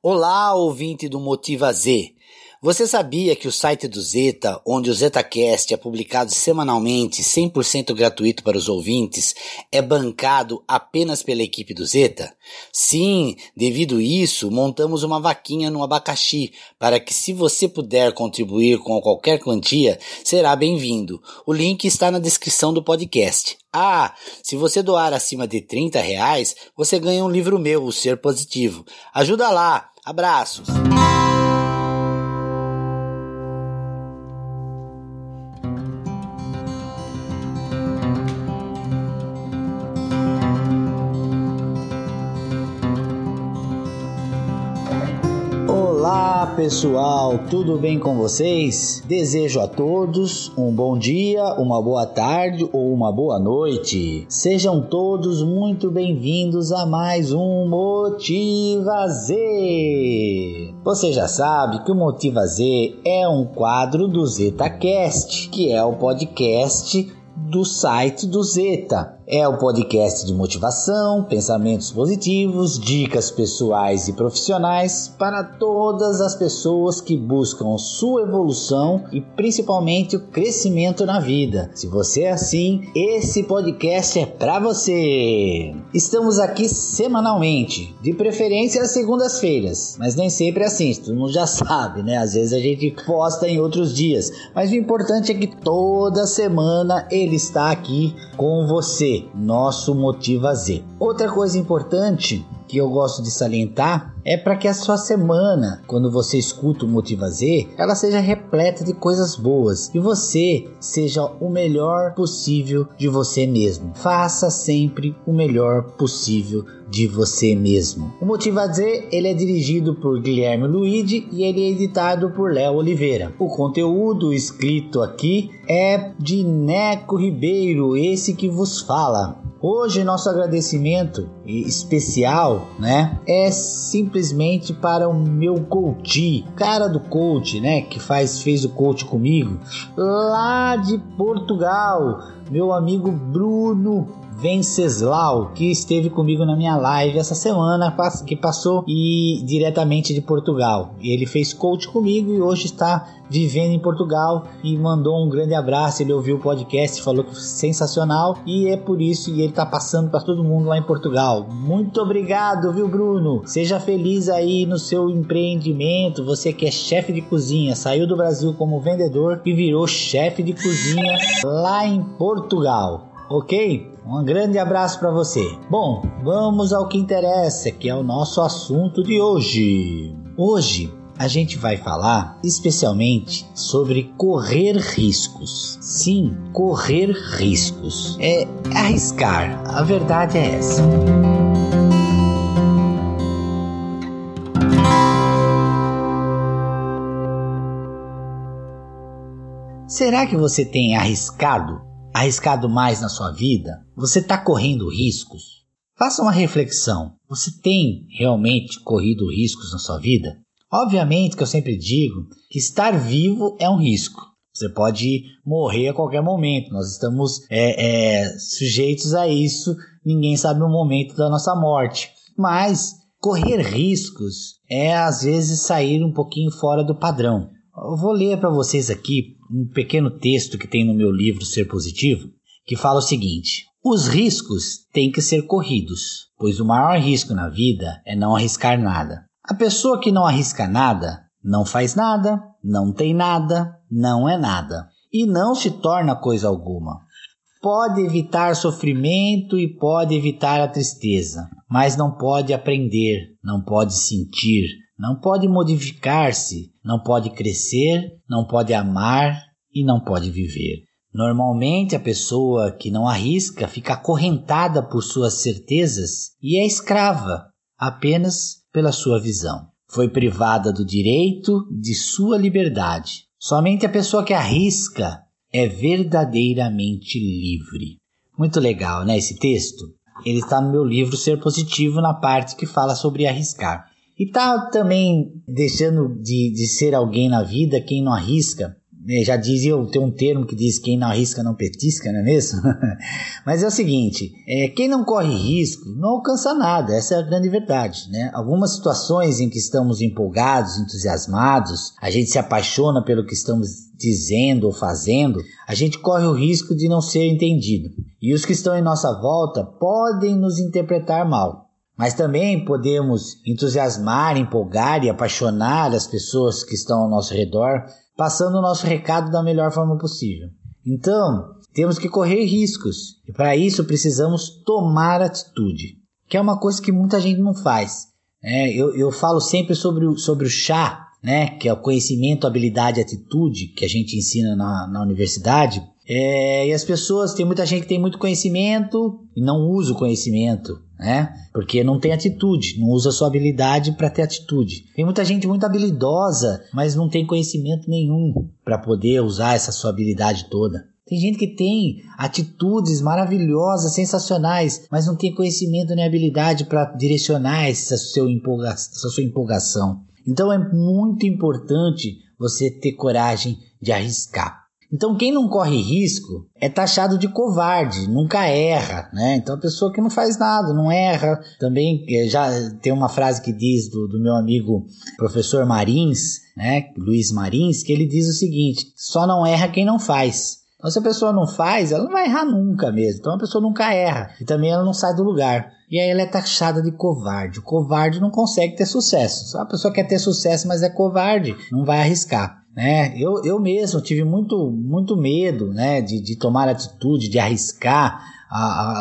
Olá, ouvinte do Motiva Z. Você sabia que o site do Zeta, onde o ZetaCast é publicado semanalmente, 100% gratuito para os ouvintes, é bancado apenas pela equipe do Zeta? Sim, devido isso, montamos uma vaquinha no abacaxi para que, se você puder contribuir com qualquer quantia, será bem-vindo. O link está na descrição do podcast. Ah, se você doar acima de 30 reais, você ganha um livro meu, O Ser Positivo. Ajuda lá! Abraços! Pessoal, tudo bem com vocês? Desejo a todos um bom dia, uma boa tarde ou uma boa noite. Sejam todos muito bem-vindos a mais um Motiva Z. Você já sabe que o Motiva Z é um quadro do ZetaCast, que é o podcast do site do Zeta. É o podcast de motivação, pensamentos positivos, dicas pessoais e profissionais para todas as pessoas que buscam sua evolução e principalmente o crescimento na vida. Se você é assim, esse podcast é para você. Estamos aqui semanalmente, de preferência às segundas-feiras, mas nem sempre é assim, todo mundo já sabe, né? Às vezes a gente posta em outros dias, mas o importante é que toda semana ele está aqui com você nosso Motiva Z. Outra coisa importante que eu gosto de salientar é para que a sua semana, quando você escuta o Motiva Z, ela seja repleta de coisas boas e você seja o melhor possível de você mesmo. Faça sempre o melhor possível de você mesmo. O Motiva Z ele é dirigido por Guilherme Luigi e ele é editado por Léo Oliveira. O conteúdo escrito aqui é de Neco Ribeiro, esse que vos fala. Hoje nosso agradecimento especial, né, é simplesmente para o meu coach, cara do coach, né, que faz fez o coach comigo, lá de Portugal, meu amigo Bruno Venceslau, que esteve comigo na minha live essa semana, que passou e diretamente de Portugal. Ele fez coach comigo e hoje está vivendo em Portugal e mandou um grande abraço. Ele ouviu o podcast, falou que foi sensacional e é por isso que ele está passando para todo mundo lá em Portugal. Muito obrigado, viu, Bruno? Seja feliz aí no seu empreendimento. Você que é chefe de cozinha, saiu do Brasil como vendedor e virou chefe de cozinha lá em Portugal ok? Um grande abraço para você. Bom, vamos ao que interessa, que é o nosso assunto de hoje. Hoje a gente vai falar especialmente sobre correr riscos. Sim, correr riscos. É arriscar. A verdade é essa. Será que você tem arriscado arriscado mais na sua vida? Você está correndo riscos? Faça uma reflexão. Você tem realmente corrido riscos na sua vida? Obviamente que eu sempre digo que estar vivo é um risco. Você pode morrer a qualquer momento. Nós estamos é, é, sujeitos a isso. Ninguém sabe o momento da nossa morte. Mas correr riscos é às vezes sair um pouquinho fora do padrão. Eu vou ler para vocês aqui um pequeno texto que tem no meu livro Ser Positivo, que fala o seguinte: Os riscos têm que ser corridos, pois o maior risco na vida é não arriscar nada. A pessoa que não arrisca nada não faz nada, não tem nada, não é nada e não se torna coisa alguma. Pode evitar sofrimento e pode evitar a tristeza, mas não pode aprender, não pode sentir, não pode modificar-se, não pode crescer, não pode amar e não pode viver. Normalmente, a pessoa que não arrisca fica acorrentada por suas certezas e é escrava apenas pela sua visão. Foi privada do direito de sua liberdade. Somente a pessoa que arrisca é verdadeiramente livre. Muito legal, né? Esse texto. Ele está no meu livro Ser Positivo, na parte que fala sobre arriscar. E tá também deixando de, de ser alguém na vida quem não arrisca, né, já dizia, tem um termo que diz quem não arrisca não petisca, não é mesmo? Mas é o seguinte, é, quem não corre risco não alcança nada, essa é a grande verdade, né? Algumas situações em que estamos empolgados, entusiasmados, a gente se apaixona pelo que estamos dizendo ou fazendo, a gente corre o risco de não ser entendido. E os que estão em nossa volta podem nos interpretar mal. Mas também podemos entusiasmar, empolgar e apaixonar as pessoas que estão ao nosso redor, passando o nosso recado da melhor forma possível. Então, temos que correr riscos e para isso precisamos tomar atitude, que é uma coisa que muita gente não faz. É, eu, eu falo sempre sobre o, sobre o chá, né, que é o conhecimento, habilidade e atitude que a gente ensina na, na universidade. É, e as pessoas, tem muita gente que tem muito conhecimento e não usa o conhecimento né? Porque não tem atitude, não usa sua habilidade para ter atitude. Tem muita gente muito habilidosa, mas não tem conhecimento nenhum para poder usar essa sua habilidade toda. Tem gente que tem atitudes maravilhosas, sensacionais, mas não tem conhecimento nem habilidade para direcionar essa, empolga essa sua empolgação. Então é muito importante você ter coragem de arriscar. Então, quem não corre risco é taxado de covarde, nunca erra, né? Então, a pessoa que não faz nada, não erra. Também eh, já tem uma frase que diz do, do meu amigo professor Marins, né? Luiz Marins, que ele diz o seguinte: só não erra quem não faz. Então, se a pessoa não faz, ela não vai errar nunca mesmo. Então, a pessoa nunca erra. E também ela não sai do lugar. E aí ela é taxada de covarde. O covarde não consegue ter sucesso. Só a pessoa quer ter sucesso, mas é covarde, não vai arriscar né? Eu, eu mesmo tive muito, muito medo, né, de, de tomar atitude, de arriscar a,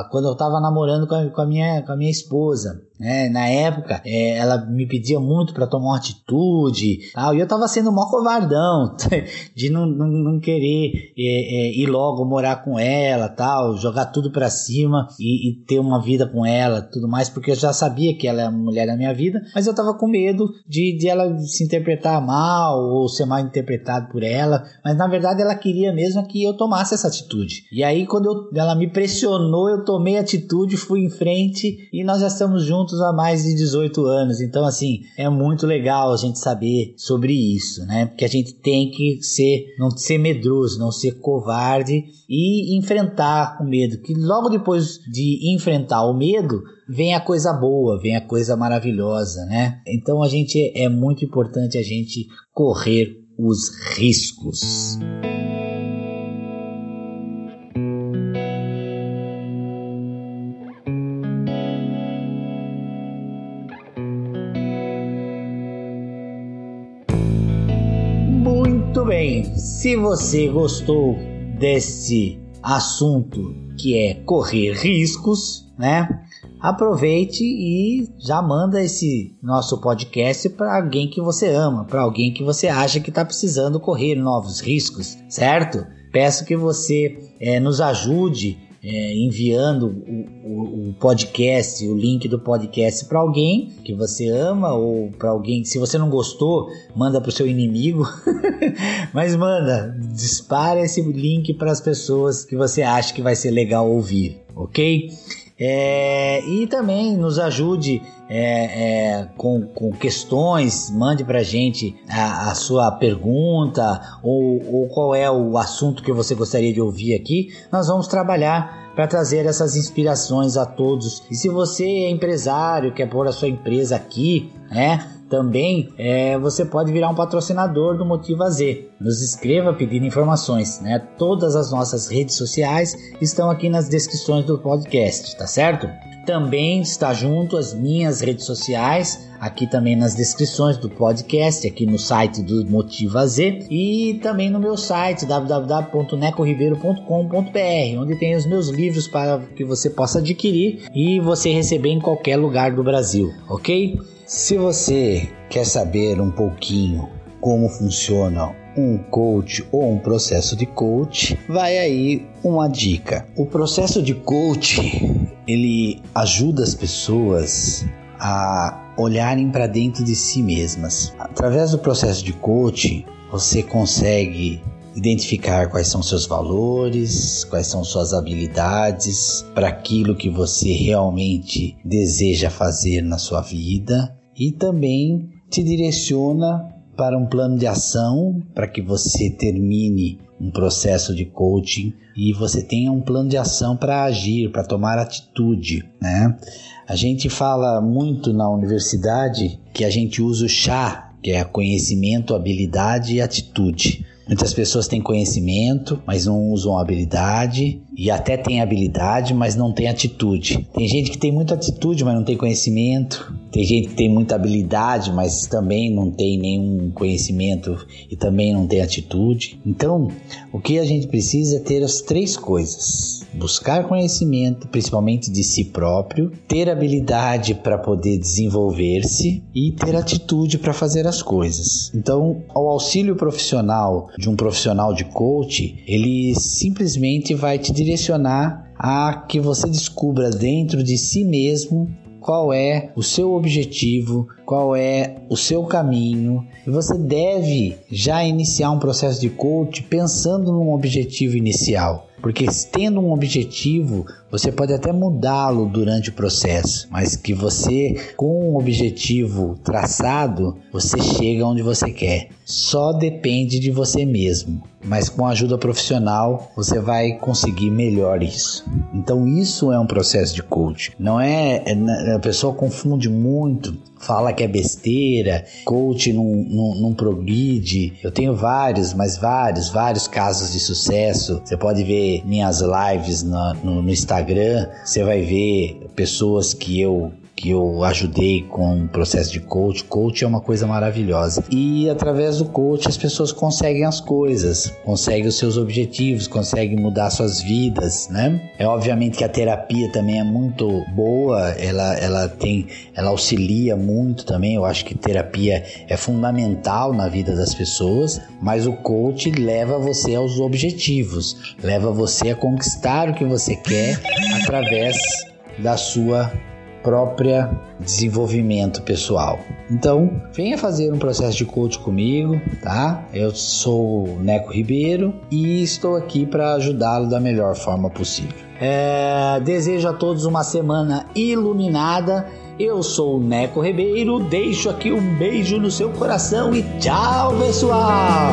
a, quando eu estava namorando com a, com a, minha, com a minha esposa. Né? Na época, é, ela me pedia muito para tomar uma atitude tal, e eu tava sendo mó covardão de não, não, não querer é, é, ir logo morar com ela, tal, jogar tudo para cima e, e, ter uma vida com ela, tudo mais, porque eu já sabia que ela é a mulher da minha vida, mas eu tava com medo de, de ela se interpretar mal ou ser mal interpretado por ela, mas na verdade ela queria mesmo que eu tomasse essa atitude. E aí, quando eu, ela me pressionou, eu tomei atitude, fui em frente e nós já estamos juntos juntos há mais de 18 anos. Então, assim, é muito legal a gente saber sobre isso, né? Porque a gente tem que ser, não ser medroso, não ser covarde e enfrentar o medo. Que logo depois de enfrentar o medo, vem a coisa boa, vem a coisa maravilhosa, né? Então a gente é muito importante a gente correr os riscos. Se você gostou desse assunto que é correr riscos, né? Aproveite e já manda esse nosso podcast para alguém que você ama, para alguém que você acha que está precisando correr novos riscos, certo? Peço que você é, nos ajude é, enviando o, o, o, podcast, o link do podcast para alguém que você ama ou para alguém que se você não gostou, manda para o seu inimigo. Mas manda, dispara esse link para as pessoas que você acha que vai ser legal ouvir, ok? É, e também nos ajude é, é, com, com, questões, mande para gente a, a, sua pergunta ou, ou qual é o assunto que você gostaria de ouvir aqui. Nós vamos trabalhar para trazer essas inspirações a todos. E se você é empresário, quer pôr a sua empresa aqui, né? Também é, você pode virar um patrocinador do Motiva Z. Nos escreva pedindo informações, né? Todas as nossas redes sociais estão aqui nas descrições do podcast, tá certo? Também está junto as minhas redes sociais, aqui também nas descrições do podcast, aqui no site do Motiva Z e também no meu site www.necoribeiro.com.br, onde tem os meus livros para que você possa adquirir e você receber em qualquer lugar do Brasil, ok? Se você quer saber um pouquinho como funciona um coach ou um processo de coach, vai aí uma dica. O processo de coach, ele ajuda as pessoas a olharem para dentro de si mesmas. Através do processo de coach, você consegue identificar quais são seus valores, quais são suas habilidades para aquilo que você realmente deseja fazer na sua vida e também te direciona para um plano de ação para que você termine um processo de coaching e você tenha um plano de ação para agir, para tomar atitude, né? A gente fala muito na universidade que a gente usa o chá, que é conhecimento, habilidade e atitude. Muitas pessoas têm conhecimento, mas não usam habilidade, e até têm habilidade, mas não têm atitude. Tem gente que tem muita atitude, mas não tem conhecimento. Tem gente que tem muita habilidade, mas também não tem nenhum conhecimento e também não tem atitude. Então, o que a gente precisa é ter as três coisas: buscar conhecimento, principalmente de si próprio, ter habilidade para poder desenvolver-se e ter atitude para fazer as coisas. Então, ao auxílio profissional de um profissional de coach, ele simplesmente vai te direcionar a que você descubra dentro de si mesmo qual é o seu objetivo, qual é o seu caminho, e você deve já iniciar um processo de coach pensando num objetivo inicial. Porque tendo um objetivo, você pode até mudá-lo durante o processo, mas que você, com um objetivo traçado, você chega onde você quer. Só depende de você mesmo, mas com ajuda profissional você vai conseguir melhor isso. Então, isso é um processo de coach. Não é. é a pessoa confunde muito fala que é besteira, coach não progride. Eu tenho vários, mas vários, vários casos de sucesso. Você pode ver minhas lives no, no, no Instagram, você vai ver pessoas que eu que eu ajudei com o processo de coach. Coach é uma coisa maravilhosa. E através do coach as pessoas conseguem as coisas, conseguem os seus objetivos, conseguem mudar suas vidas, né? É obviamente que a terapia também é muito boa, ela, ela tem, ela auxilia muito também. Eu acho que terapia é fundamental na vida das pessoas, mas o coach leva você aos objetivos, leva você a conquistar o que você quer através da sua própria desenvolvimento pessoal. Então, venha fazer um processo de coach comigo, tá? Eu sou o Neco Ribeiro e estou aqui para ajudá-lo da melhor forma possível. É, desejo a todos uma semana iluminada. Eu sou o Neco Ribeiro, deixo aqui um beijo no seu coração e tchau, pessoal!